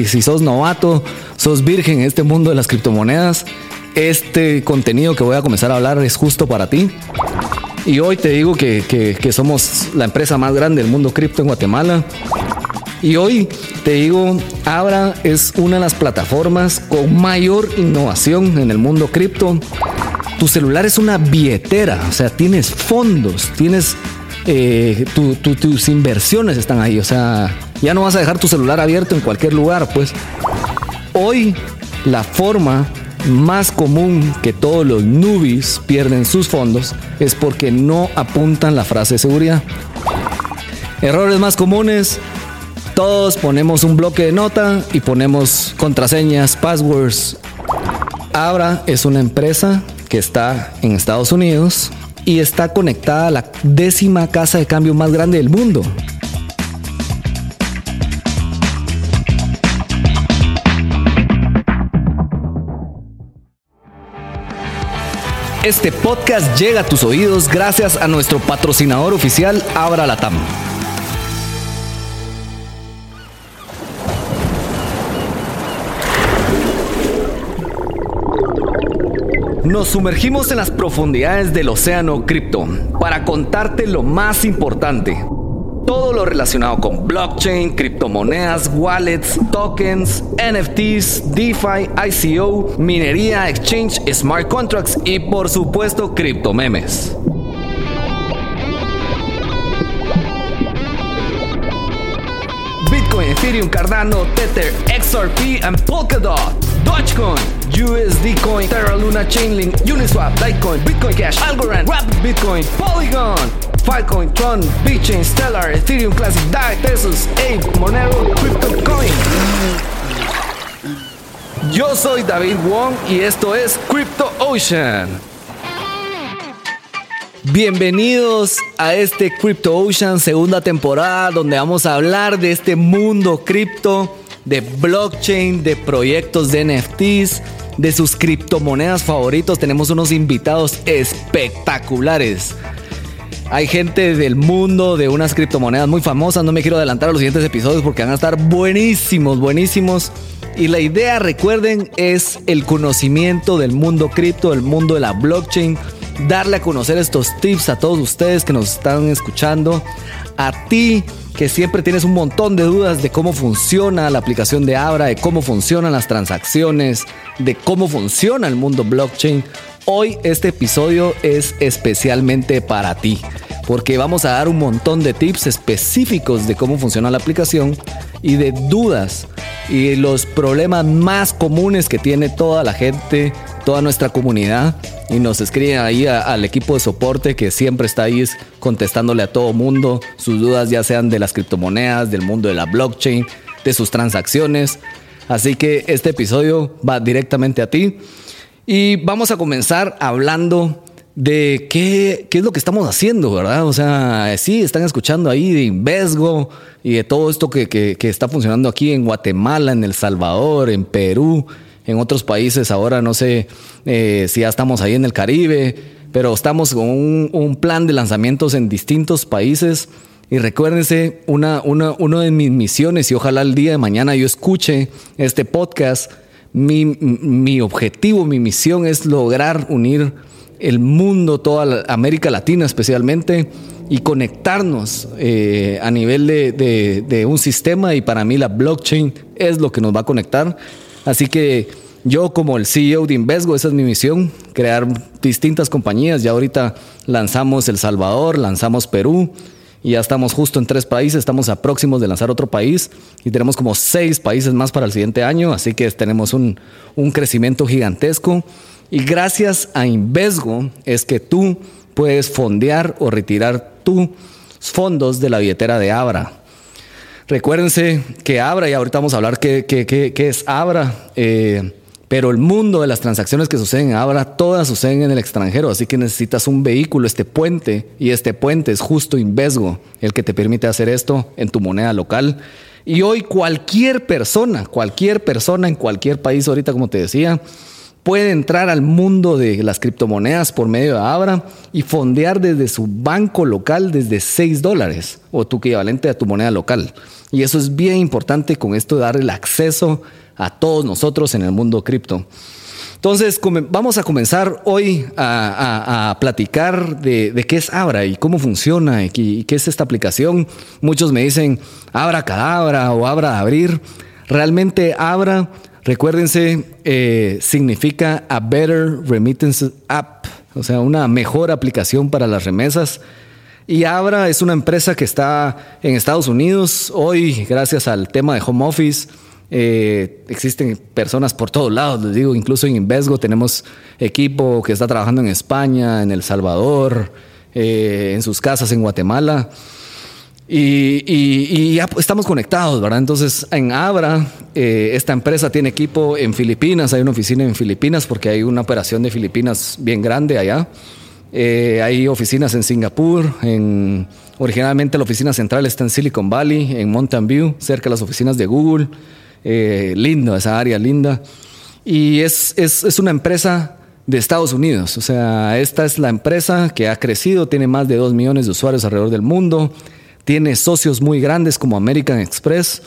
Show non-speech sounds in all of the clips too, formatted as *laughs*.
y si sos novato, sos virgen en este mundo de las criptomonedas, este contenido que voy a comenzar a hablar es justo para ti. Y hoy te digo que, que somos la empresa más grande del mundo cripto en Guatemala. Y hoy te digo, Abra es una de las plataformas con mayor innovación en el mundo cripto. Tu celular es una billetera, o sea, tienes fondos, tienes eh, tus inversiones están ahí, o sea, ya no vas a dejar tu celular abierto en cualquier lugar, pues. Hoy la forma más común que todos los newbies pierden sus fondos es porque no apuntan la frase de seguridad. Errores más comunes, todos ponemos un bloque de nota y ponemos contraseñas, passwords. Abra es una empresa que está en Estados Unidos y está conectada a la décima casa de cambio más grande del mundo. Este podcast llega a tus oídos gracias a nuestro patrocinador oficial Abra Latam. Nos sumergimos en las profundidades del océano cripto para contarte lo más importante. Todo lo relacionado con blockchain, criptomonedas, wallets, tokens, NFTs, DeFi, ICO, minería, exchange, smart contracts y por supuesto criptomemes. Bitcoin, Ethereum, Cardano, Tether, XRP and Polkadot. Dogecoin, USD Coin, Terra Luna, Chainlink, Uniswap, Litecoin, Bitcoin Cash, Algorand, Rapid Bitcoin, Polygon, Filecoin, Tron, Stellar, Ethereum Classic, DAI, Tesos, Ape, Monero, CryptoCoin. Yo soy David Wong y esto es Crypto Ocean. Bienvenidos a este Crypto Ocean segunda temporada donde vamos a hablar de este mundo cripto de blockchain, de proyectos de NFTs, de sus criptomonedas favoritos. Tenemos unos invitados espectaculares. Hay gente del mundo de unas criptomonedas muy famosas. No me quiero adelantar a los siguientes episodios porque van a estar buenísimos, buenísimos. Y la idea, recuerden, es el conocimiento del mundo cripto, del mundo de la blockchain. Darle a conocer estos tips a todos ustedes que nos están escuchando. A ti que siempre tienes un montón de dudas de cómo funciona la aplicación de Abra, de cómo funcionan las transacciones, de cómo funciona el mundo blockchain. Hoy este episodio es especialmente para ti, porque vamos a dar un montón de tips específicos de cómo funciona la aplicación y de dudas y los problemas más comunes que tiene toda la gente, toda nuestra comunidad y nos escriben ahí al equipo de soporte que siempre está ahí contestándole a todo mundo sus dudas, ya sean de las criptomonedas, del mundo de la blockchain, de sus transacciones. Así que este episodio va directamente a ti y vamos a comenzar hablando de qué, qué es lo que estamos haciendo, ¿verdad? O sea, sí, están escuchando ahí de Invesgo y de todo esto que, que, está funcionando aquí en Guatemala, en El Salvador, en Perú en otros países ahora no sé eh, si ya estamos ahí en el Caribe, pero estamos con un, plan de lanzamientos en distintos países. Y recuérdense, una, una, de mis misiones, y ojalá el día de mañana yo escuche este podcast, mi, mi objetivo, mi misión es lograr unir el mundo, toda América Latina especialmente, y conectarnos eh, a nivel de, de, un sistema. Y para mí la blockchain es lo que nos va a conectar. Así que yo como el CEO de Invesgo, esa es mi misión, crear distintas compañías. Ya ahorita lanzamos El Salvador, lanzamos Perú y ya estamos justo en tres países, estamos a próximos de lanzar otro país y tenemos como seis países más para el siguiente año, así que tenemos un, un crecimiento gigantesco. Y gracias a Invesgo es que tú puedes fondear o retirar tus fondos de la billetera de Abra. Recuérdense que Abra, y ahorita vamos a hablar qué, es Abra, eh, pero el mundo de las transacciones que suceden en Abra, todas suceden en el extranjero, así que necesitas un vehículo, este puente, y este puente es justo Invesgo, el que te permite hacer esto en tu moneda local. Y hoy cualquier persona, cualquier persona en cualquier país, ahorita como te decía, puede entrar al mundo de las criptomonedas por medio de Abra y fondear desde su banco local desde 6 dólares o tu equivalente a tu moneda local. Y eso es bien importante con esto de dar el acceso a todos nosotros en el mundo cripto. Entonces, vamos a comenzar hoy a, platicar de, qué es Abra y cómo funciona y qué, es esta aplicación. Muchos me dicen Abra Cadabra o Abra Abrir. Realmente Abra Recuérdense, eh, significa a Better Remittance App, o sea, una mejor aplicación para las remesas. Y Abra es una empresa que está en Estados Unidos. Hoy, gracias al tema de home office, eh, existen personas por todos lados, les digo, incluso en Invesgo tenemos equipo que está trabajando en España, en El Salvador, eh, en sus casas en Guatemala. Y, ya estamos conectados, ¿verdad? Entonces, en Abra, eh, esta empresa tiene equipo en Filipinas, hay una oficina en Filipinas porque hay una operación de Filipinas bien grande allá. Eh, hay oficinas en Singapur, en, originalmente la oficina central está en Silicon Valley, en Mountain View, cerca de las oficinas de Google. Eh, lindo, esa área linda. Y es, es, es una empresa de Estados Unidos. O sea, esta es la empresa que ha crecido, tiene más de 2 millones de usuarios alrededor del mundo tiene socios muy grandes como American Express,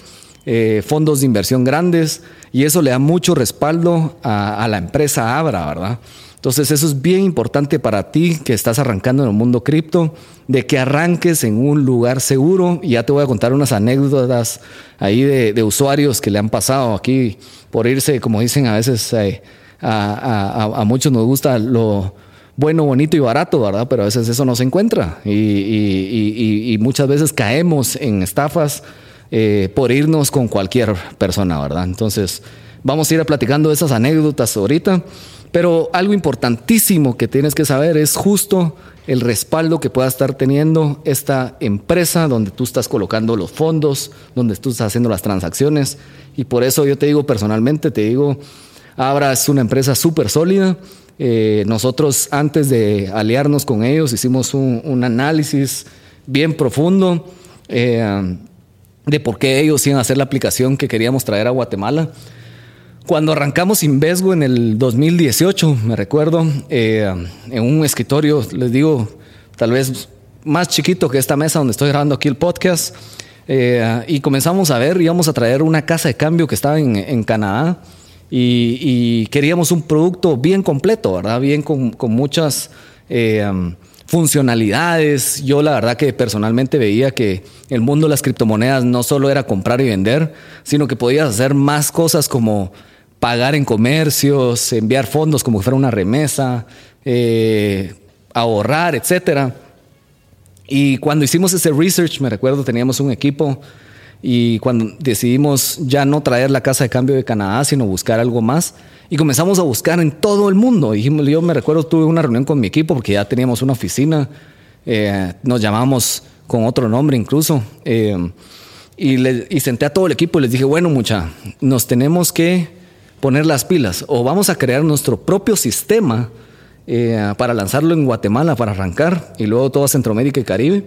eh, fondos de inversión grandes, y eso le da mucho respaldo a, la empresa Abra, ¿verdad? Entonces eso es bien importante para ti que estás arrancando en el mundo cripto, de que arranques en un lugar seguro. Y ya te voy a contar unas anécdotas ahí de, usuarios que le han pasado aquí por irse, como dicen a veces, eh, a, a, muchos nos gusta lo, bueno, bonito y barato, ¿verdad? Pero a veces eso no se encuentra y, muchas veces caemos en estafas eh, por irnos con cualquier persona, ¿verdad? Entonces, vamos a ir platicando esas anécdotas ahorita, pero algo importantísimo que tienes que saber es justo el respaldo que pueda estar teniendo esta empresa donde tú estás colocando los fondos, donde tú estás haciendo las transacciones. Y por eso yo te digo personalmente, te digo, Abra es una empresa súper sólida eh, nosotros antes de aliarnos con ellos hicimos un, análisis bien profundo eh, de por qué ellos iban a hacer la aplicación que queríamos traer a Guatemala. Cuando arrancamos Invesgo en el 2018, me recuerdo, eh, en un escritorio, les digo, tal vez más chiquito que esta mesa donde estoy grabando aquí el podcast, y comenzamos a ver, íbamos a traer una casa de cambio que estaba en, en Canadá y, queríamos un producto bien completo, ¿verdad? Bien con, muchas eh, funcionalidades. Yo la verdad que personalmente veía que el mundo de las criptomonedas no solo era comprar y vender, sino que podías hacer más cosas como pagar en comercios, enviar fondos como si fuera una remesa, eh, ahorrar, etcétera. Y cuando hicimos ese research, me recuerdo, teníamos un equipo y cuando decidimos ya no traer la casa de cambio de Canadá, sino buscar algo más, y comenzamos a buscar en todo el mundo. Dijimos, yo me recuerdo, tuve una reunión con mi equipo porque ya teníamos una oficina, eh, nos llamamos con otro nombre incluso, eh, y, le, y senté a todo el equipo y les dije, bueno, mucha, nos tenemos que poner las pilas o vamos a crear nuestro propio sistema eh, para lanzarlo en Guatemala, para arrancar, y luego toda Centroamérica y Caribe,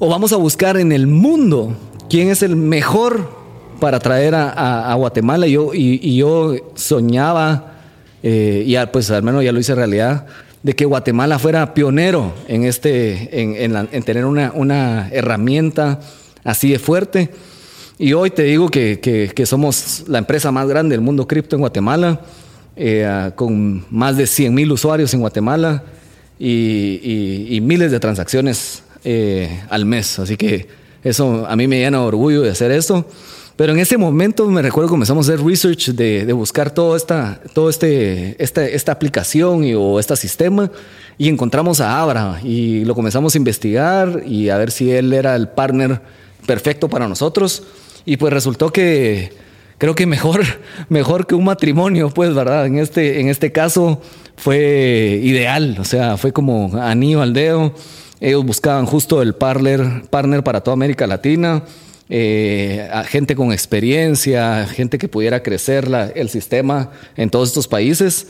o vamos a buscar en el mundo quién es el mejor para traer a, Guatemala. Yo, y, yo soñaba, eh, y pues al menos ya lo hice realidad, de que Guatemala fuera pionero en, este, en, tener una, herramienta así de fuerte. Y hoy te digo que, somos la empresa más grande del mundo cripto en Guatemala, eh, con más de 100 mil usuarios en Guatemala y, miles de transacciones eh, al mes. Así que eso a mí me llena de orgullo de hacer esto. Pero en ese momento me recuerdo que comenzamos a hacer research de, buscar todo esta, todo este, esta, esta aplicación y, o este sistema y encontramos a Abra y lo comenzamos a investigar y a ver si él era el partner perfecto para nosotros. Y pues resultó que creo que mejor, *laughs* mejor que un matrimonio, pues, ¿verdad? En este, en este caso fue ideal, o sea, fue como anillo al dedo. Ellos buscaban justo el partner, partner para toda América Latina, eh, gente con experiencia, gente que pudiera crecer el sistema en todos estos países.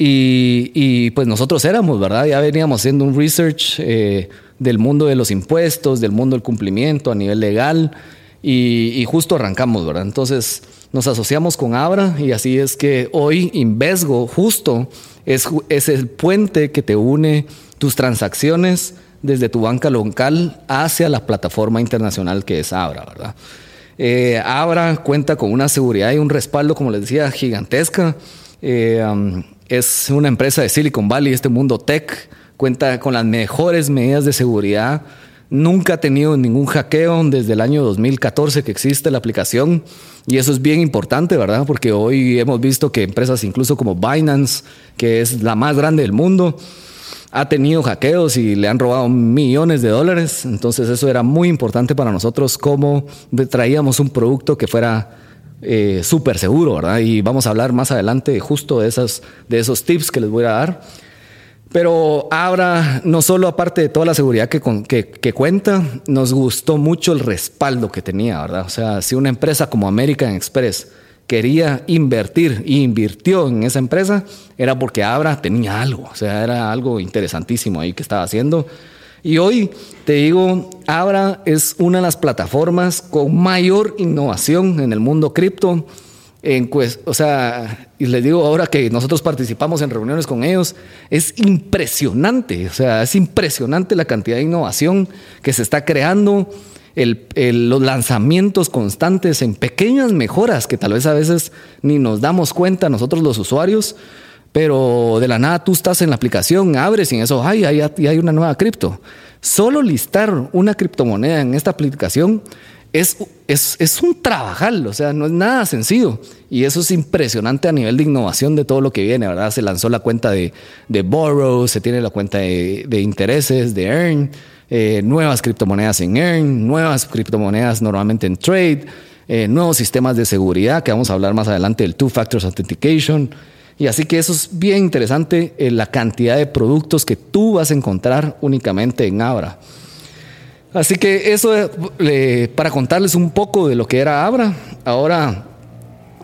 Y, pues nosotros éramos, ¿verdad? Ya veníamos haciendo un research eh, del mundo de los impuestos, del mundo del cumplimiento a nivel legal y, justo arrancamos, ¿verdad? Entonces nos asociamos con Abra y así es que hoy Invesgo justo es, es el puente que te une tus transacciones desde tu banca local hacia la plataforma internacional que es Abra, ¿verdad? Eh, Abra cuenta con una seguridad y un respaldo, como les decía, gigantesca. Eh, um, es una empresa de Silicon Valley, este mundo tech, cuenta con las mejores medidas de seguridad. Nunca ha tenido ningún hackeo desde el año 2014 que existe la aplicación. Y eso es bien importante, ¿verdad? Porque hoy hemos visto que empresas incluso como Binance, que es la más grande del mundo, ha tenido hackeos y le han robado millones de dólares. Entonces eso era muy importante para nosotros como traíamos un producto que fuera eh, súper seguro, ¿verdad? Y vamos a hablar más adelante justo de, esas, de esos tips que les voy a dar. Pero ahora, no solo aparte de toda la seguridad que, que, cuenta, nos gustó mucho el respaldo que tenía, ¿verdad? O sea, si una empresa como American Express quería invertir y invirtió en esa empresa, era porque Abra tenía algo, o sea, era algo interesantísimo ahí que estaba haciendo. Y hoy te digo, Abra es una de las plataformas con mayor innovación en el mundo cripto. En, pues, o sea, y les digo ahora que nosotros participamos en reuniones con ellos, es impresionante, o sea, es impresionante la cantidad de innovación que se está creando los lanzamientos constantes en pequeñas mejoras que tal vez a veces ni nos damos cuenta nosotros los usuarios, pero de la nada tú estás en la aplicación, abres y en eso, ay, hay una nueva cripto. Solo listar una criptomoneda en esta aplicación es, es, un trabajal, o sea, no es nada sencillo. Y eso es impresionante a nivel de innovación de todo lo que viene, ¿verdad? Se lanzó la cuenta de, de Borrow, se tiene la cuenta de, de intereses, de Earn. Eh, nuevas criptomonedas en Earn, nuevas criptomonedas normalmente en Trade, eh, nuevos sistemas de seguridad, que vamos a hablar más adelante del Two Factors Authentication. Y así que eso es bien interesante, eh, la cantidad de productos que tú vas a encontrar únicamente en Abra. Así que eso para contarles un poco de lo que era Abra. Ahora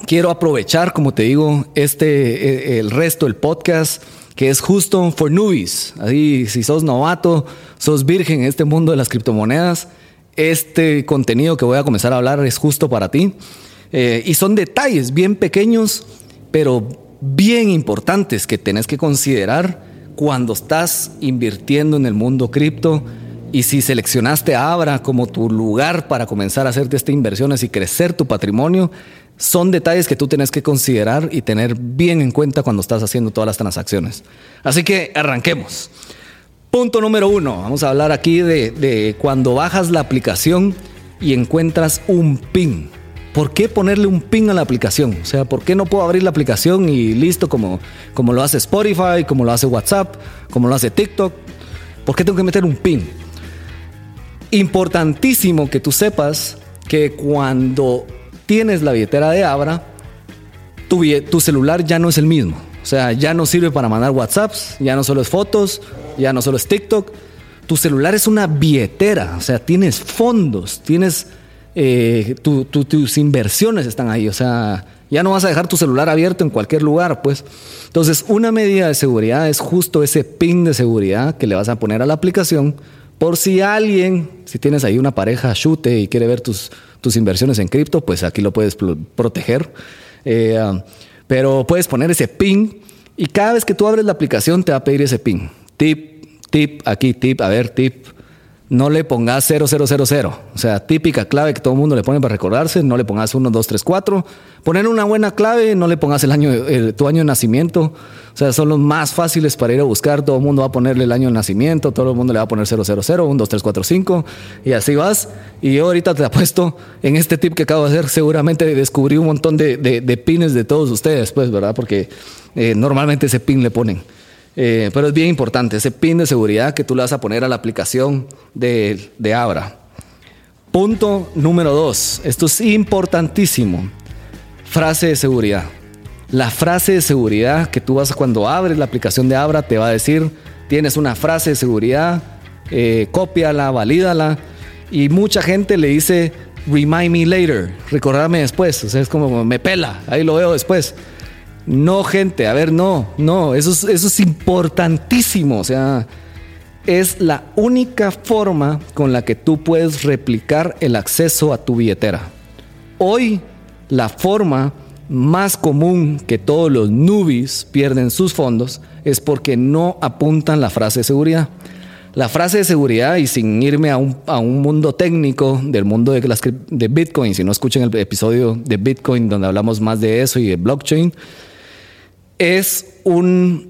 quiero aprovechar, como te digo, este el resto del podcast que es justo for newbies. Así, si sos novato, sos virgen en este mundo de las criptomonedas, este contenido que voy a comenzar a hablar es justo para ti. Eh, y son detalles bien pequeños, pero bien importantes que tenés que considerar cuando estás invirtiendo en el mundo cripto. Y si seleccionaste Abra como tu lugar para comenzar a hacerte estas inversiones y crecer tu patrimonio, son detalles que tú tienes que considerar y tener bien en cuenta cuando estás haciendo todas las transacciones. Así que arranquemos. Punto número uno, vamos a hablar aquí de, cuando bajas la aplicación y encuentras un PIN. ¿Por qué ponerle un PIN a la aplicación? O sea, ¿por qué no puedo abrir la aplicación y listo como, como lo hace Spotify, como lo hace WhatsApp, como lo hace TikTok? ¿Por qué tengo que meter un PIN? Importantísimo que tú sepas que cuando tienes la billetera de Abra, tu, tu celular ya no es el mismo. O sea, ya no sirve para mandar WhatsApps, ya no solo es fotos, ya no solo es TikTok. Tu celular es una billetera, o sea, tienes fondos, tienes eh, tus inversiones están ahí, o sea, ya no vas a dejar tu celular abierto en cualquier lugar, pues. Entonces, una medida de seguridad es justo ese pin de seguridad que le vas a poner a la aplicación por si alguien, si tienes ahí una pareja chute y quiere ver tus, tus inversiones en cripto, pues aquí lo puedes proteger. Eh, um, pero puedes poner ese pin y cada vez que tú abres la aplicación te va a pedir ese pin. Tip, tip, aquí tip, a ver, tip. No le pongas 0000. O sea, típica clave que todo el mundo le pone para recordarse. No le pongas 1, 2, 3, 4. Poner una buena clave, no le pongas el año, tu año de nacimiento. O sea, son los más fáciles para ir a buscar. Todo el mundo va a ponerle el año de nacimiento. Todo el mundo le va a poner 000, 1, 2, 3, 4, 5. Y así vas. Y yo ahorita te apuesto en este tip que acabo de hacer. Seguramente descubrí un montón de, de, pines de todos ustedes, pues, ¿verdad? Porque eh, normalmente ese pin le ponen. Eh, pero es bien importante, ese pin de seguridad que tú le vas a poner a la aplicación de, de Abra. Punto número dos, esto es importantísimo. Frase de seguridad. La frase de seguridad que tú vas cuando abres la aplicación de Abra te va a decir, tienes una frase de seguridad, eh, cópiala, valídala. Y mucha gente le dice, remind me later, recordarme después. O sea, es como, me pela, ahí lo veo después. No, gente, a ver, no, no, eso es, eso es importantísimo. O sea, es la única forma con la que tú puedes replicar el acceso a tu billetera. Hoy la forma más común que todos los newbies pierden sus fondos es porque no apuntan la frase de seguridad. La frase de seguridad, y sin irme a un, mundo técnico del mundo de, Bitcoin, si no escuchen el episodio de Bitcoin donde hablamos más de eso y de blockchain, es un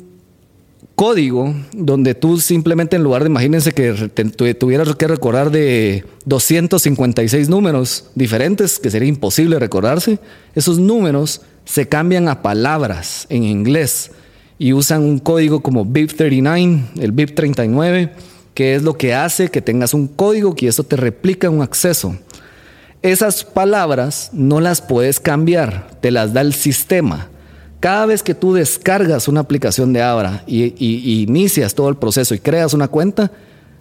código donde tú simplemente en lugar de imagínense que tuvieras que recordar de 256 números diferentes, que sería imposible recordarse, esos números se cambian a palabras en inglés y usan un código como BIP39, el BIP39, que es lo que hace que tengas un código que eso te replica un acceso. Esas palabras no las puedes cambiar, te las da el sistema. Cada vez que tú descargas una aplicación de Abra y, inicias todo el proceso y creas una cuenta,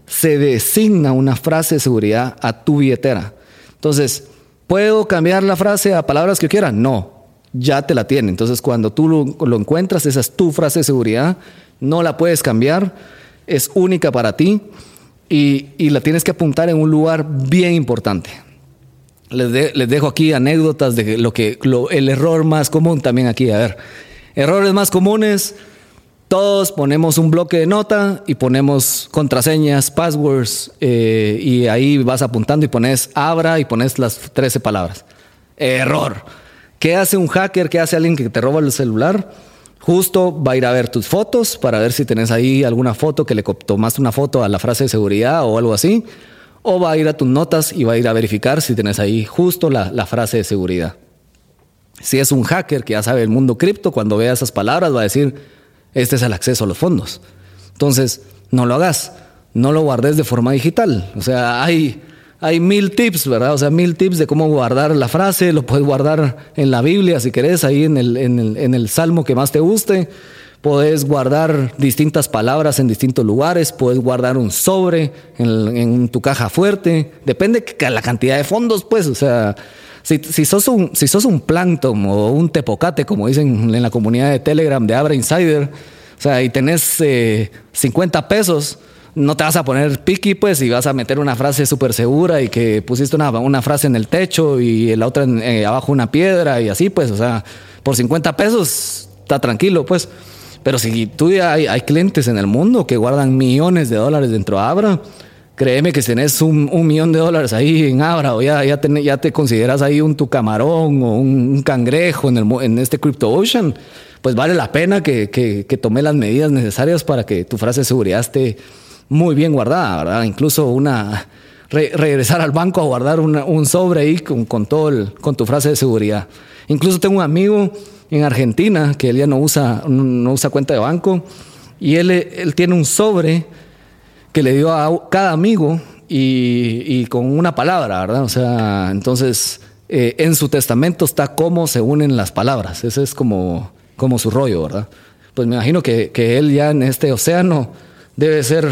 se designa una frase de seguridad a tu billetera. Entonces, ¿puedo cambiar la frase a palabras que quiera? No, ya te la tiene. Entonces, cuando tú lo, encuentras, esa es tu frase de seguridad, no la puedes cambiar, es única para ti y, y la tienes que apuntar en un lugar bien importante. Les, dejo aquí anécdotas de lo que el error más común también aquí. A ver, errores más comunes. Todos ponemos un bloque de nota y ponemos contraseñas, passwords, eh, y ahí vas apuntando y pones abra y pones las 13 palabras. Error. ¿Qué hace un hacker? ¿Qué hace alguien que te roba el celular? Justo va a ir a ver tus fotos para ver si tenés ahí alguna foto que le tomaste una foto a la frase de seguridad o algo así o va a ir a tus notas y va a ir a verificar si tienes ahí justo la, frase de seguridad. Si es un hacker que ya sabe el mundo cripto, cuando vea esas palabras va a decir, este es el acceso a los fondos. Entonces, no lo hagas, no lo guardes de forma digital. O sea, hay, hay mil tips, ¿verdad? O sea, mil tips de cómo guardar la frase, lo puedes guardar en la Biblia si querés, ahí en el, en el, en el salmo que más te guste. Puedes guardar distintas palabras en distintos lugares, puedes guardar un sobre en, tu caja fuerte, depende de la cantidad de fondos, pues, o sea, si, sos un, si sos un plankton o un tepocate, como dicen en la comunidad de Telegram de Abra Insider, o sea, y tenés 50 eh, pesos, no te vas a poner piqui, pues, y vas a meter una frase súper segura y que pusiste una, una, frase en el techo y la otra eh, abajo una piedra y así, pues, o sea, por 50 pesos está tranquilo, pues. Pero si tú ya hay, clientes en el mundo que guardan millones de dólares dentro de Abra, créeme que si tenés un, millón de dólares ahí en Abra o ya, ya, te, consideras ahí un tu camarón o un, cangrejo en, el, en este Crypto Ocean, pues vale la pena que, que, que tome las medidas necesarias para que tu frase de seguridad esté muy bien guardada, ¿verdad? Incluso una... regresar al banco a guardar un sobre ahí con, con todo el, con tu frase de seguridad. Incluso tengo un amigo en Argentina, que él ya no usa, no usa cuenta de banco, y él, él tiene un sobre que le dio a cada amigo y, con una palabra, ¿verdad? O sea, entonces eh, en su testamento está cómo se unen las palabras, ese es como, como su rollo, ¿verdad? Pues me imagino que, que él ya en este océano debe ser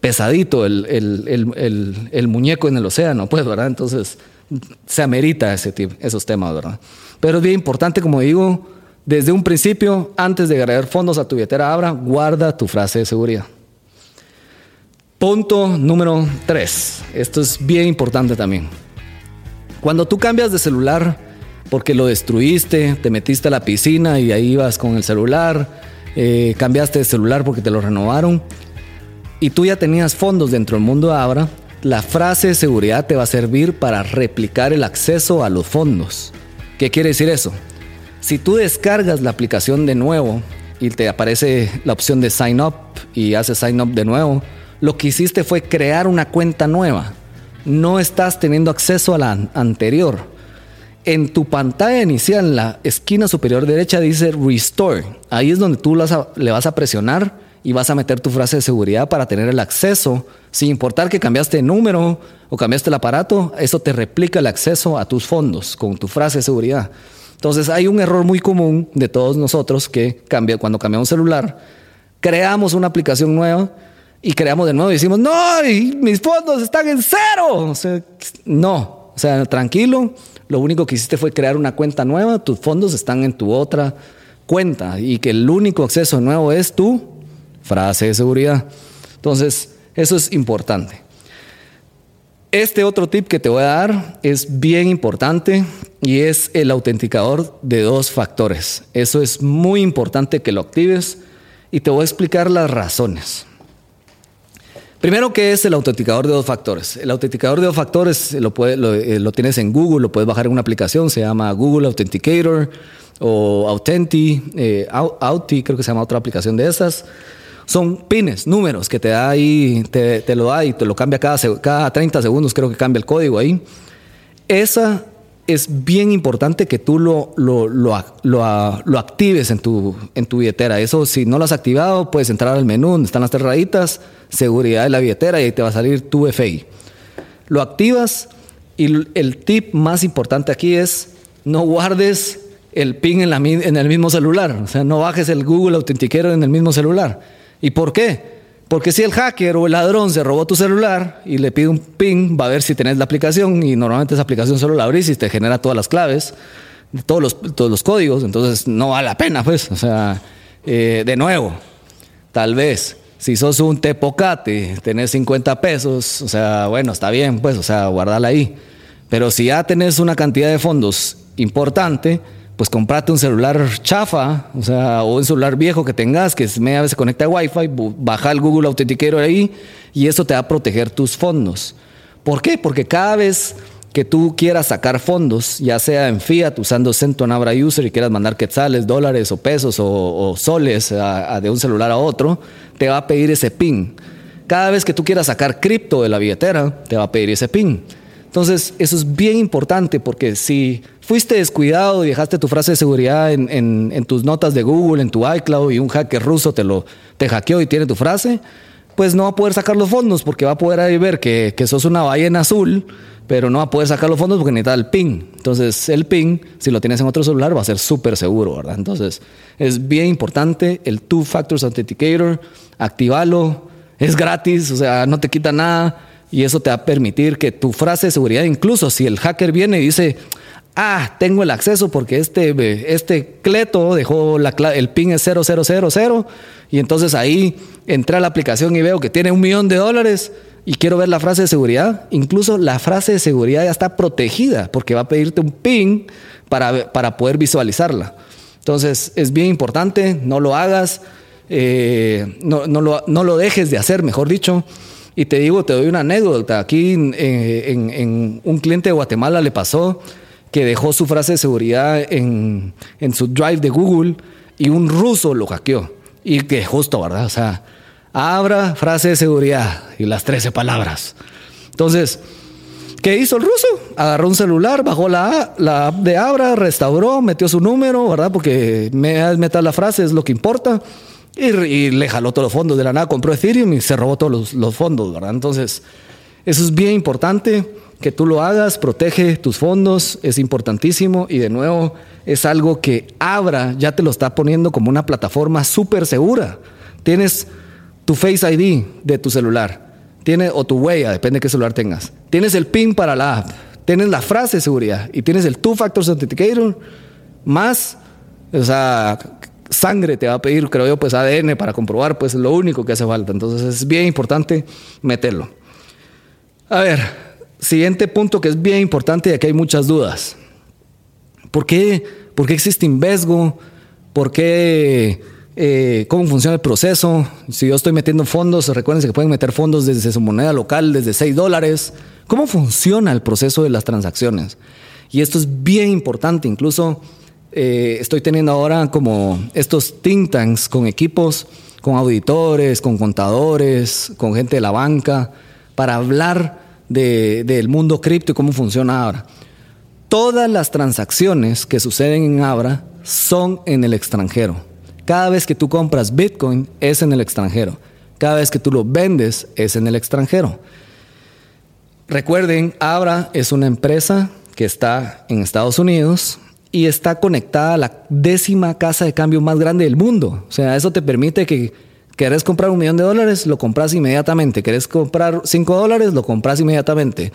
pesadito el, el, el, muñeco en el océano, pues, ¿verdad? Entonces se amerita ese esos temas, ¿verdad? Pero es bien importante, como digo, desde un principio, antes de agregar fondos a tu billetera Abra, guarda tu frase de seguridad. Punto número 3. Esto es bien importante también. Cuando tú cambias de celular porque lo destruiste, te metiste a la piscina y ahí ibas con el celular, eh, cambiaste de celular porque te lo renovaron y tú ya tenías fondos dentro del mundo de Abra, la frase de seguridad te va a servir para replicar el acceso a los fondos. ¿Qué quiere decir eso? Si tú descargas la aplicación de nuevo y te aparece la opción de sign up y haces sign up de nuevo, lo que hiciste fue crear una cuenta nueva. No estás teniendo acceso a la anterior. En tu pantalla inicial, en la esquina superior derecha, dice Restore. Ahí es donde tú le vas a presionar y vas a meter tu frase de seguridad para tener el acceso, sin importar que cambiaste de número o cambiaste el aparato, eso te replica el acceso a tus fondos con tu frase de seguridad. Entonces hay un error muy común de todos nosotros que cambia, cuando cambiamos celular, creamos una aplicación nueva y creamos de nuevo y decimos, no, mis fondos están en cero. no, o sea, tranquilo, lo único que hiciste fue crear una cuenta nueva, tus fondos están en tu otra cuenta y que el único acceso nuevo es tu frase de seguridad. Entonces, eso es importante. Este otro tip que te voy a dar es bien importante y es el autenticador de dos factores. Eso es muy importante que lo actives y te voy a explicar las razones. Primero, ¿qué es el autenticador de dos factores? El autenticador de dos factores lo, eh, lo, tienes en Google, lo puedes bajar en una aplicación, se llama Google Authenticator o Authenti, eh, creo que se llama otra aplicación de esas. Son pines, números que te da ahí, te, te lo da y te lo cambia cada, cada 30 segundos, creo que cambia el código ahí. Esa es bien importante que tú lo, lo, lo, lo, actives en tu, en tu billetera. Eso, si no lo has activado, puedes entrar al menú donde están las tres rayitas, seguridad de la billetera, y ahí te va a salir tu FI. Lo activas y el tip más importante aquí es no guardes el PIN en, la, en el mismo celular. O sea, no bajes el Google Authenticator en el mismo celular. ¿Y por qué? Porque si el hacker o el ladrón se robó tu celular y le pide un PIN, va a ver si tenés la aplicación y normalmente esa aplicación solo la abrís y te genera todas las claves, todos los, todos los códigos, entonces no vale la pena, pues. O sea, eh, de nuevo, tal vez si sos un tepocate, tenés 50 pesos, o sea, bueno, está bien, pues, o sea, guardala ahí. Pero si ya tenés una cantidad de fondos importante, pues comprate un celular chafa, o sea, o un celular viejo que tengas, que media vez se conecta a Wi-Fi, baja el Google Authenticator ahí y eso te va a proteger tus fondos. ¿Por qué? Porque cada vez que tú quieras sacar fondos, ya sea en fiat, usando Centon Abra User y quieras mandar quetzales, dólares o pesos o, soles de un celular a otro, te va a pedir ese PIN. Cada vez que tú quieras sacar cripto de la billetera, te va a pedir ese PIN. Entonces, eso es bien importante porque si fuiste descuidado y dejaste tu frase de seguridad en, tus notas de Google, en tu iCloud y un hacker ruso te lo te hackeó y tiene tu frase, pues no va a poder sacar los fondos porque va a poder ahí ver que, que sos una ballena azul, pero no va a poder sacar los fondos porque necesita el PIN. Entonces, el PIN, si lo tienes en otro celular, va a ser súper seguro, ¿verdad? Entonces, es bien importante el Two Factors Authenticator, activalo, es gratis, o sea, no te quita nada y eso te va a permitir que tu frase de seguridad, incluso si el hacker viene y dice, ah, tengo el acceso porque este, este cleto dejó la, el pin es 0000 y entonces ahí entré a la aplicación y veo que tiene un millón de dólares y quiero ver la frase de seguridad, incluso la frase de seguridad ya está protegida porque va a pedirte un pin para, para poder visualizarla. Entonces es bien importante, no lo hagas, eh, no, lo, no lo dejes de hacer, mejor dicho. Y te digo, te doy una anécdota. Aquí en, un cliente de Guatemala le pasó que dejó su frase de seguridad en, su drive de Google y un ruso lo hackeó. Y que justo, ¿verdad? O sea, abra frase de seguridad y las 13 palabras. Entonces, ¿qué hizo el ruso? Agarró un celular, bajó la, la app de Abra, restauró, metió su número, ¿verdad? Porque metal la frase es lo que importa. Y, le jaló todos los fondos de la nada, compró Ethereum y se robó todos los, fondos, ¿verdad? Entonces, eso es bien importante que tú lo hagas, protege tus fondos, es importantísimo y de nuevo es algo que Abra ya te lo está poniendo como una plataforma súper segura. Tienes tu Face ID de tu celular, tiene, o tu huella, depende de qué celular tengas. Tienes el PIN para la app, tienes la frase de seguridad y tienes el Two Factor Authenticator más, o sea, sangre te va a pedir, creo yo, pues ADN para comprobar, pues lo único que hace falta. Entonces es bien importante meterlo. A ver, siguiente punto que es bien importante y aquí hay muchas dudas. ¿Por qué, ¿Por qué existe Invesgo? ¿Por qué? Eh, ¿Cómo funciona el proceso? Si yo estoy metiendo fondos, recuerden que pueden meter fondos desde su moneda local, desde 6 dólares. ¿Cómo funciona el proceso de las transacciones? Y esto es bien importante, incluso eh, estoy teniendo ahora como estos think tanks con equipos, con auditores, con contadores, con gente de la banca, para hablar del mundo cripto y cómo funciona ahora. Todas las transacciones que suceden en Abra son en el extranjero. Cada vez que tú compras Bitcoin es en el extranjero. Cada vez que tú lo vendes es en el extranjero. Recuerden, Abra es una empresa que está en Estados Unidos, y está conectada a la décima casa de cambio más grande del mundo. O sea, eso te permite que querés comprar un millón de dólares, lo compras inmediatamente. Querés comprar cinco dólares, lo compras inmediatamente.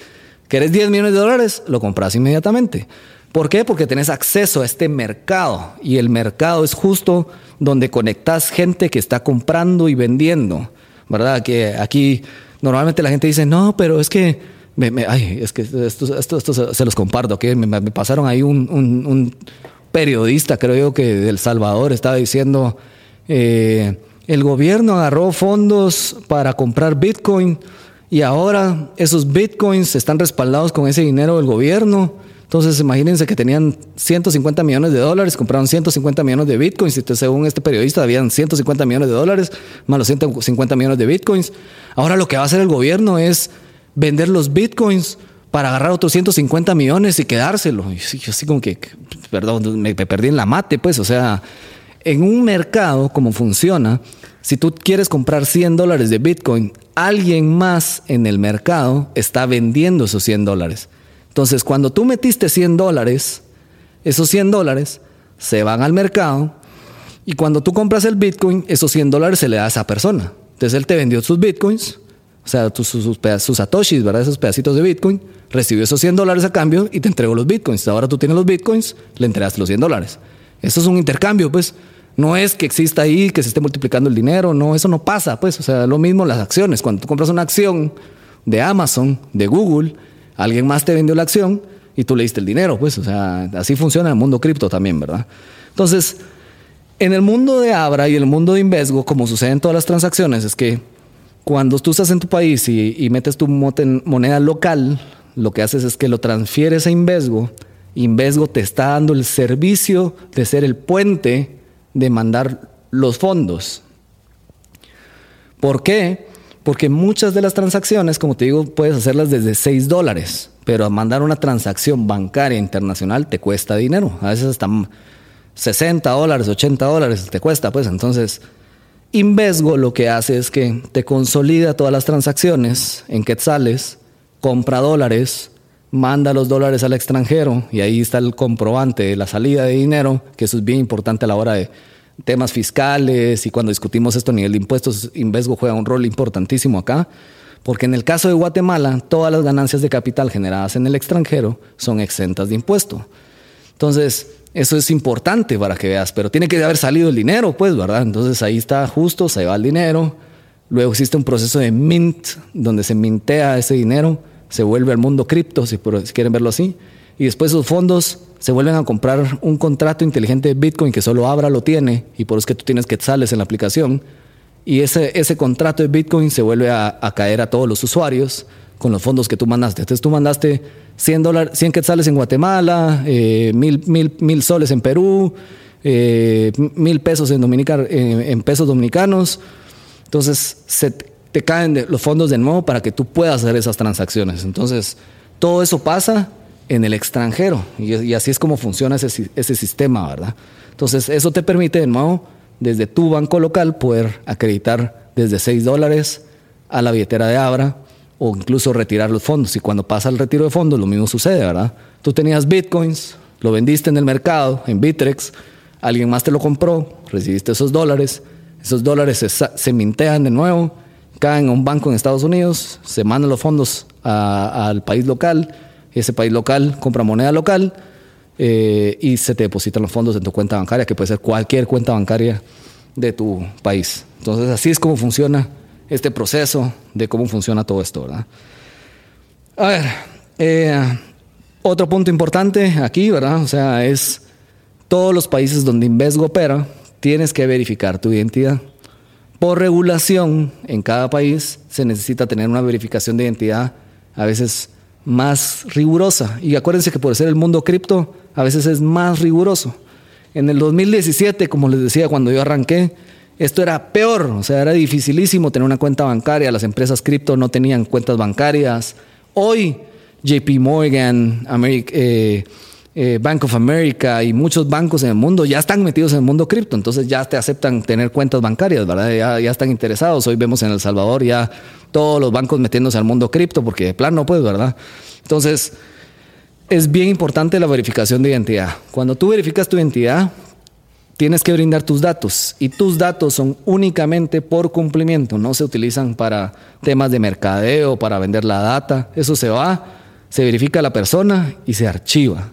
Querés 10 millones de dólares, lo compras inmediatamente. ¿Por qué? Porque tenés acceso a este mercado y el mercado es justo donde conectas gente que está comprando y vendiendo, ¿verdad? Que aquí normalmente la gente dice, no, pero es que ay, es que esto, esto, se los comparto, que me, pasaron ahí un, un, periodista, creo yo, que del Salvador estaba diciendo, eh, el gobierno agarró fondos para comprar Bitcoin y ahora esos Bitcoins están respaldados con ese dinero del gobierno. Entonces, imagínense que tenían 150 millones de dólares, compraron 150 millones de bitcoins, y según este periodista, habían 150 millones de dólares, más los 150 millones de bitcoins. Ahora lo que va a hacer el gobierno es vender los bitcoins para agarrar otros 150 millones y quedárselo. Y yo así como que, perdón, me, perdí en la mate, pues, o sea, en un mercado como funciona, si tú quieres comprar 100 dólares de bitcoin, alguien más en el mercado está vendiendo esos 100 dólares. Entonces, cuando tú metiste 100 dólares, esos 100 dólares se van al mercado y cuando tú compras el bitcoin, esos 100 dólares se le da a esa persona. Entonces, él te vendió sus bitcoins o sea, sus, sus, sus, satoshis, ¿verdad? Esos pedacitos de Bitcoin, recibió esos 100 dólares a cambio y te entregó los Bitcoins. Ahora tú tienes los Bitcoins, le entregaste los 100 dólares. Eso es un intercambio, pues. No es que exista ahí, que se esté multiplicando el dinero, no, eso no pasa, pues. O sea, lo mismo las acciones. Cuando tú compras una acción de Amazon, de Google, alguien más te vendió la acción y tú le diste el dinero, pues. O sea, así funciona el mundo cripto también, ¿verdad? Entonces, en el mundo de Abra y el mundo de Invesgo, como sucede en todas las transacciones, es que cuando tú estás en tu país y, metes tu moneda local, lo que haces es que lo transfieres a Invesgo. Invesgo te está dando el servicio de ser el puente de mandar los fondos. ¿Por qué? Porque muchas de las transacciones, como te digo, puedes hacerlas desde 6 dólares, pero mandar una transacción bancaria internacional te cuesta dinero. A veces hasta 60 dólares, 80 dólares te cuesta, pues entonces Invesgo lo que hace es que te consolida todas las transacciones en quetzales, compra dólares, manda los dólares al extranjero y ahí está el comprobante de la salida de dinero, que eso es bien importante a la hora de temas fiscales y cuando discutimos esto a nivel de impuestos, Invesgo juega un rol importantísimo acá, porque en el caso de Guatemala, todas las ganancias de capital generadas en el extranjero son exentas de impuesto. Entonces, eso es importante para que veas, pero tiene que haber salido el dinero, pues, ¿verdad? Entonces ahí está justo, se va el dinero. Luego existe un proceso de mint, donde se mintea ese dinero, se vuelve al mundo cripto, si, quieren verlo así. Y después esos fondos se vuelven a comprar un contrato inteligente de Bitcoin que solo Abra lo tiene, y por eso es que tú tienes que sales en la aplicación. Y ese, ese contrato de Bitcoin se vuelve a, a caer a todos los usuarios con los fondos que tú mandaste. Entonces tú mandaste 100, dólares, 100 quetzales en Guatemala, eh, mil, mil, mil, soles en Perú, eh, mil pesos en, en, pesos dominicanos. Entonces se te caen los fondos de nuevo para que tú puedas hacer esas transacciones. Entonces todo eso pasa en el extranjero y, así es como funciona ese, ese sistema, ¿verdad? Entonces eso te permite de nuevo desde tu banco local poder acreditar desde 6 dólares a la billetera de Abra o incluso retirar los fondos. Y cuando pasa el retiro de fondos, lo mismo sucede, ¿verdad? Tú tenías bitcoins, lo vendiste en el mercado, en Bitrex, alguien más te lo compró, recibiste esos dólares, esos dólares se, mintean de nuevo, caen a un banco en Estados Unidos, se mandan los fondos al país local, ese país local compra moneda local eh, y se te depositan los fondos en tu cuenta bancaria, que puede ser cualquier cuenta bancaria de tu país. Entonces así es como funciona este proceso de cómo funciona todo esto, ¿verdad? A ver, eh, otro punto importante aquí, ¿verdad? O sea, es todos los países donde Invesgo opera, tienes que verificar tu identidad. Por regulación, en cada país se necesita tener una verificación de identidad a veces más rigurosa. Y acuérdense que por ser el mundo cripto, a veces es más riguroso. En el 2017, como les decía cuando yo arranqué, esto era peor, o sea, era dificilísimo tener una cuenta bancaria, las empresas cripto no tenían cuentas bancarias. Hoy JP Morgan, eh, eh, Bank of America y muchos bancos en el mundo ya están metidos en el mundo cripto, entonces ya te aceptan tener cuentas bancarias, ¿verdad? Ya, ya están interesados. Hoy vemos en El Salvador ya todos los bancos metiéndose al mundo cripto porque de plan no puedes, ¿verdad? Entonces, es bien importante la verificación de identidad. Cuando tú verificas tu identidad, tienes que brindar tus datos y tus datos son únicamente por cumplimiento, no se utilizan para temas de mercadeo, para vender la data, eso se va, se verifica la persona y se archiva.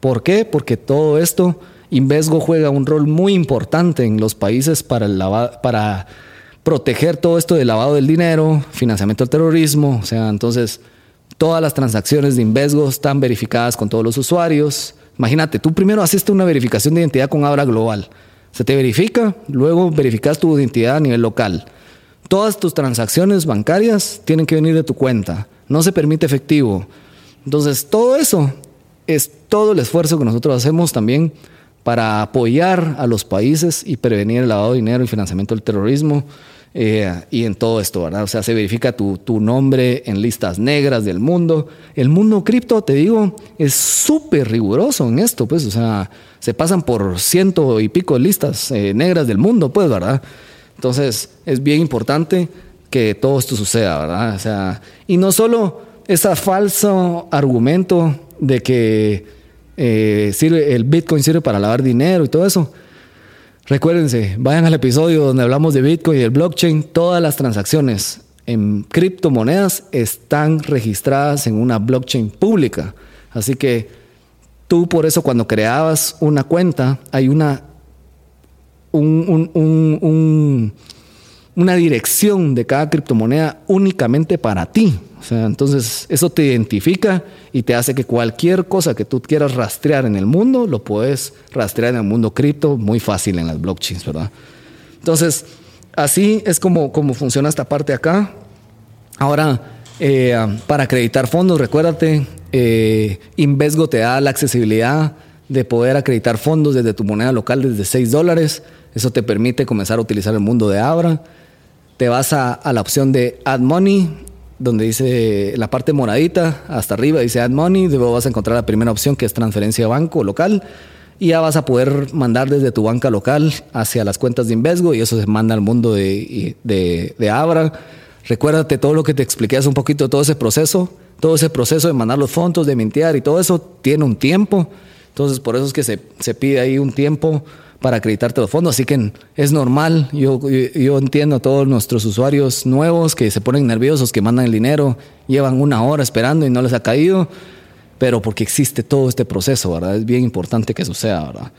¿Por qué? Porque todo esto, Invesgo juega un rol muy importante en los países para, el para proteger todo esto del lavado del dinero, financiamiento del terrorismo, o sea, entonces Todas las transacciones de Invesgo están verificadas con todos los usuarios. Imagínate, tú primero haces una verificación de identidad con Abra Global. Se te verifica, luego verificas tu identidad a nivel local. Todas tus transacciones bancarias tienen que venir de tu cuenta. No se permite efectivo. Entonces, todo eso es todo el esfuerzo que nosotros hacemos también para apoyar a los países y prevenir el lavado de dinero y financiamiento del terrorismo. Eh, y en todo esto, ¿verdad? O sea, se verifica tu, tu nombre en listas negras del mundo. El mundo cripto, te digo, es súper riguroso en esto, pues, o sea, se pasan por ciento y pico de listas eh, negras del mundo, pues, ¿verdad? Entonces, es bien importante que todo esto suceda, ¿verdad? O sea, y no solo ese falso argumento de que eh, sirve, el Bitcoin sirve para lavar dinero y todo eso. Recuérdense, vayan al episodio donde hablamos de Bitcoin y el blockchain. Todas las transacciones en criptomonedas están registradas en una blockchain pública. Así que tú por eso cuando creabas una cuenta hay una, una dirección de cada criptomoneda únicamente para ti. O sea, entonces eso te identifica y te hace que cualquier cosa que tú quieras rastrear en el mundo, lo puedes rastrear en el mundo cripto muy fácil en las blockchains, ¿verdad? Entonces, así es como, como funciona esta parte acá. Ahora, eh, para acreditar fondos, recuérdate, eh, Invesgo te da la accesibilidad de poder acreditar fondos desde tu moneda local desde 6 dólares. Eso te permite comenzar a utilizar el mundo de Abra. Te vas a, a la opción de Add Money donde dice la parte moradita, hasta arriba dice Add Money, luego vas a encontrar la primera opción que es transferencia de banco local y ya vas a poder mandar desde tu banca local hacia las cuentas de Invesgo y eso se manda al mundo de, de, Abra. Recuérdate todo lo que te expliqué hace un poquito, todo ese proceso, todo ese proceso de mandar los fondos, de mintear y todo eso tiene un tiempo. Entonces por eso es que se, se pide ahí un tiempo para acreditarte los fondos. Así que es normal. Yo, entiendo a todos nuestros usuarios nuevos que se ponen nerviosos, que mandan el dinero, llevan una hora esperando y no les ha caído, pero porque existe todo este proceso, ¿verdad? Es bien importante que suceda, ¿verdad?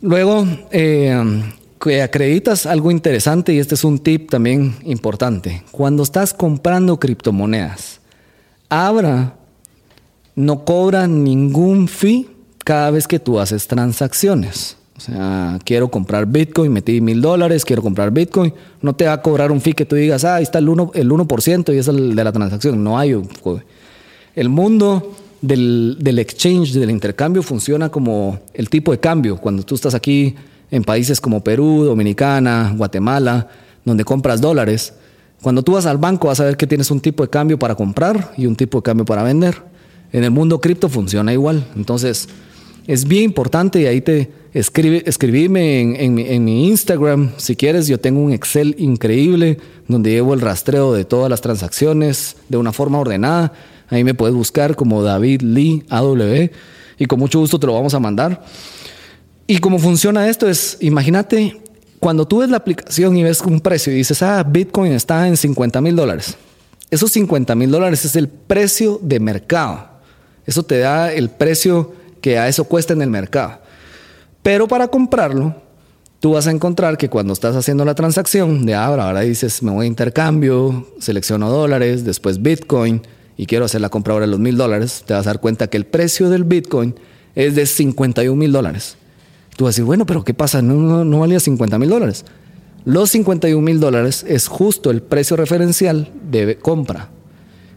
Luego, eh, que acreditas algo interesante y este es un tip también importante. Cuando estás comprando criptomonedas, Abra no cobra ningún fee cada vez que tú haces transacciones. O sea, quiero comprar Bitcoin, metí mil dólares, quiero comprar Bitcoin. No te va a cobrar un fee que tú digas, ah, ahí está el 1%, el 1 y es el de la transacción. No hay. El mundo del, del exchange, del intercambio, funciona como el tipo de cambio. Cuando tú estás aquí en países como Perú, Dominicana, Guatemala, donde compras dólares, cuando tú vas al banco vas a ver que tienes un tipo de cambio para comprar y un tipo de cambio para vender. En el mundo cripto funciona igual. Entonces, es bien importante y ahí te escribe, escribime en, mi, Instagram si quieres. Yo tengo un Excel increíble donde llevo el rastreo de todas las transacciones de una forma ordenada. Ahí me puedes buscar como David Lee AW y con mucho gusto te lo vamos a mandar. Y cómo funciona esto es, imagínate cuando tú ves la aplicación y ves un precio y dices, ah, Bitcoin está en 50 mil dólares. Esos 50 mil dólares es el precio de mercado. Eso te da el precio que a eso cuesta en el mercado. Pero para comprarlo, tú vas a encontrar que cuando estás haciendo la transacción de ahora, ahora dices, me voy a intercambio, selecciono dólares, después Bitcoin y quiero hacer la compra ahora de los mil dólares, te vas a dar cuenta que el precio del Bitcoin es de 51 mil dólares. Tú vas a decir, bueno, pero ¿qué pasa? No, valía 50 mil dólares. Los 51 mil dólares es justo el precio referencial de compra.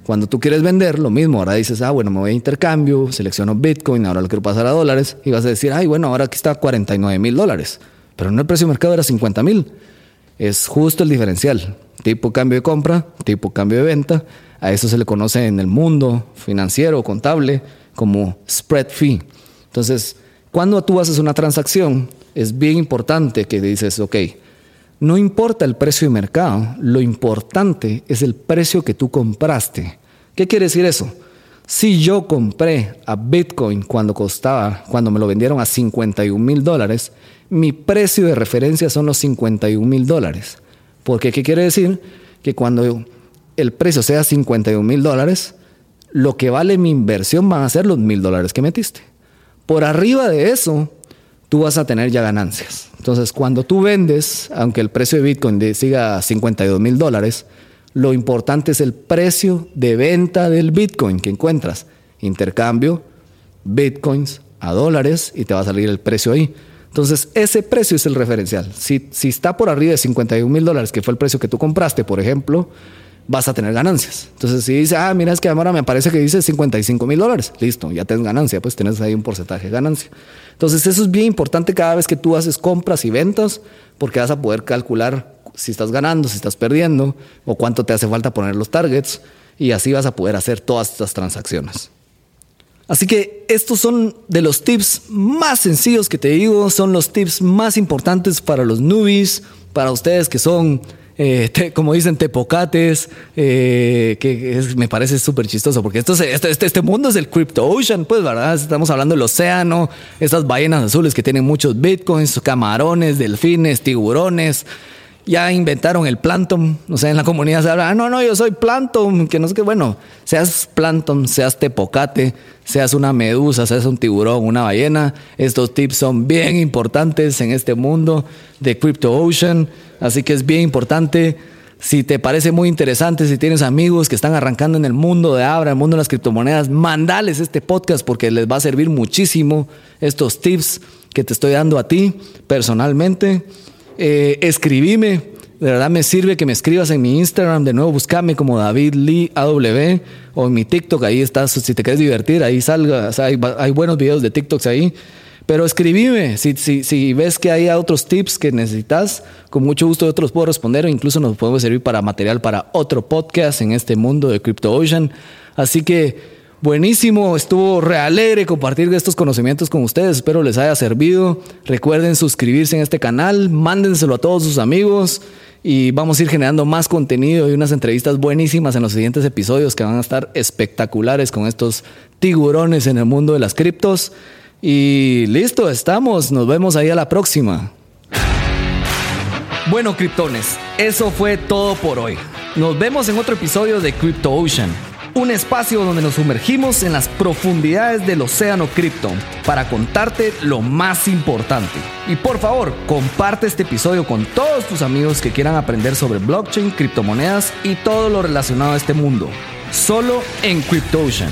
Cuando tú quieres vender, lo mismo, ahora dices, ah, bueno, me voy a intercambio, selecciono Bitcoin, ahora lo quiero pasar a dólares, y vas a decir, ay, bueno, ahora aquí está 49 mil dólares, pero no el precio de mercado era 50 mil. Es justo el diferencial. Tipo cambio de compra, tipo cambio de venta. A eso se le conoce en el mundo financiero, contable, como spread fee. Entonces, cuando tú haces una transacción, es bien importante que dices, ok, no importa el precio de mercado, lo importante es el precio que tú compraste. ¿Qué quiere decir eso? Si yo compré a Bitcoin cuando costaba, cuando me lo vendieron a 51 mil dólares, mi precio de referencia son los 51 mil dólares. Porque, ¿qué quiere decir? Que cuando el precio sea 51 mil dólares, lo que vale mi inversión van a ser los mil dólares que metiste. Por arriba de eso, tú vas a tener ya ganancias. Entonces, cuando tú vendes, aunque el precio de Bitcoin siga a 52 mil dólares, Lo importante es el precio de venta del Bitcoin que encuentras. Intercambio, Bitcoins a dólares y te va a salir el precio ahí. Entonces, ese precio es el referencial. Si, si está por arriba de 51 mil dólares, que fue el precio que tú compraste, por ejemplo, vas a tener ganancias. Entonces, si dice, ah, mira, es que ahora me parece que dice 55 mil dólares, listo, ya tienes ganancia, pues tienes ahí un porcentaje de ganancia. Entonces, eso es bien importante cada vez que tú haces compras y ventas, porque vas a poder calcular si estás ganando, si estás perdiendo, o cuánto te hace falta poner los targets, y así vas a poder hacer todas estas transacciones. Así que estos son de los tips más sencillos que te digo, son los tips más importantes para los newbies, para ustedes que son eh, como dicen, tepocates, eh, que me parece súper chistoso, porque esto, este, este, este, mundo es el crypto ocean, pues, ¿verdad? Estamos hablando del océano, estas ballenas azules que tienen muchos bitcoins, camarones, delfines, tiburones. Ya inventaron el plankton, o sea, en la comunidad se habla, ah, no, no, yo soy plankton, que no sé qué, bueno, seas plankton, seas tepocate, seas una medusa, seas un tiburón, una ballena, estos tips son bien importantes en este mundo de Crypto Ocean. Así que es bien importante. Si te parece muy interesante, si tienes amigos que están arrancando en el mundo de Abra, el mundo de las criptomonedas, mandales este podcast porque les va a servir muchísimo estos tips que te estoy dando a ti personalmente. Eh, escribime, de verdad me sirve que me escribas en mi Instagram. De nuevo, buscame como David Lee AW o en mi TikTok. Ahí estás. Si te quieres divertir, ahí salga. hay, hay, buenos videos de TikToks ahí. Pero escribime, si, ves que hay otros tips que necesitas, con mucho gusto yo te los puedo responder o incluso nos podemos servir para material para otro podcast en este mundo de Crypto Ocean. Así que buenísimo, estuvo realegre compartir estos conocimientos con ustedes, espero les haya servido. Recuerden suscribirse en este canal, mándenselo a todos sus amigos y vamos a ir generando más contenido y unas entrevistas buenísimas en los siguientes episodios que van a estar espectaculares con estos tiburones en el mundo de las criptos. Y listo, estamos. Nos vemos ahí a la próxima. Bueno, criptones, eso fue todo por hoy. Nos vemos en otro episodio de Crypto Ocean, un espacio donde nos sumergimos en las profundidades del océano cripto para contarte lo más importante. Y por favor, comparte este episodio con todos tus amigos que quieran aprender sobre blockchain, criptomonedas y todo lo relacionado a este mundo. Solo en Crypto Ocean.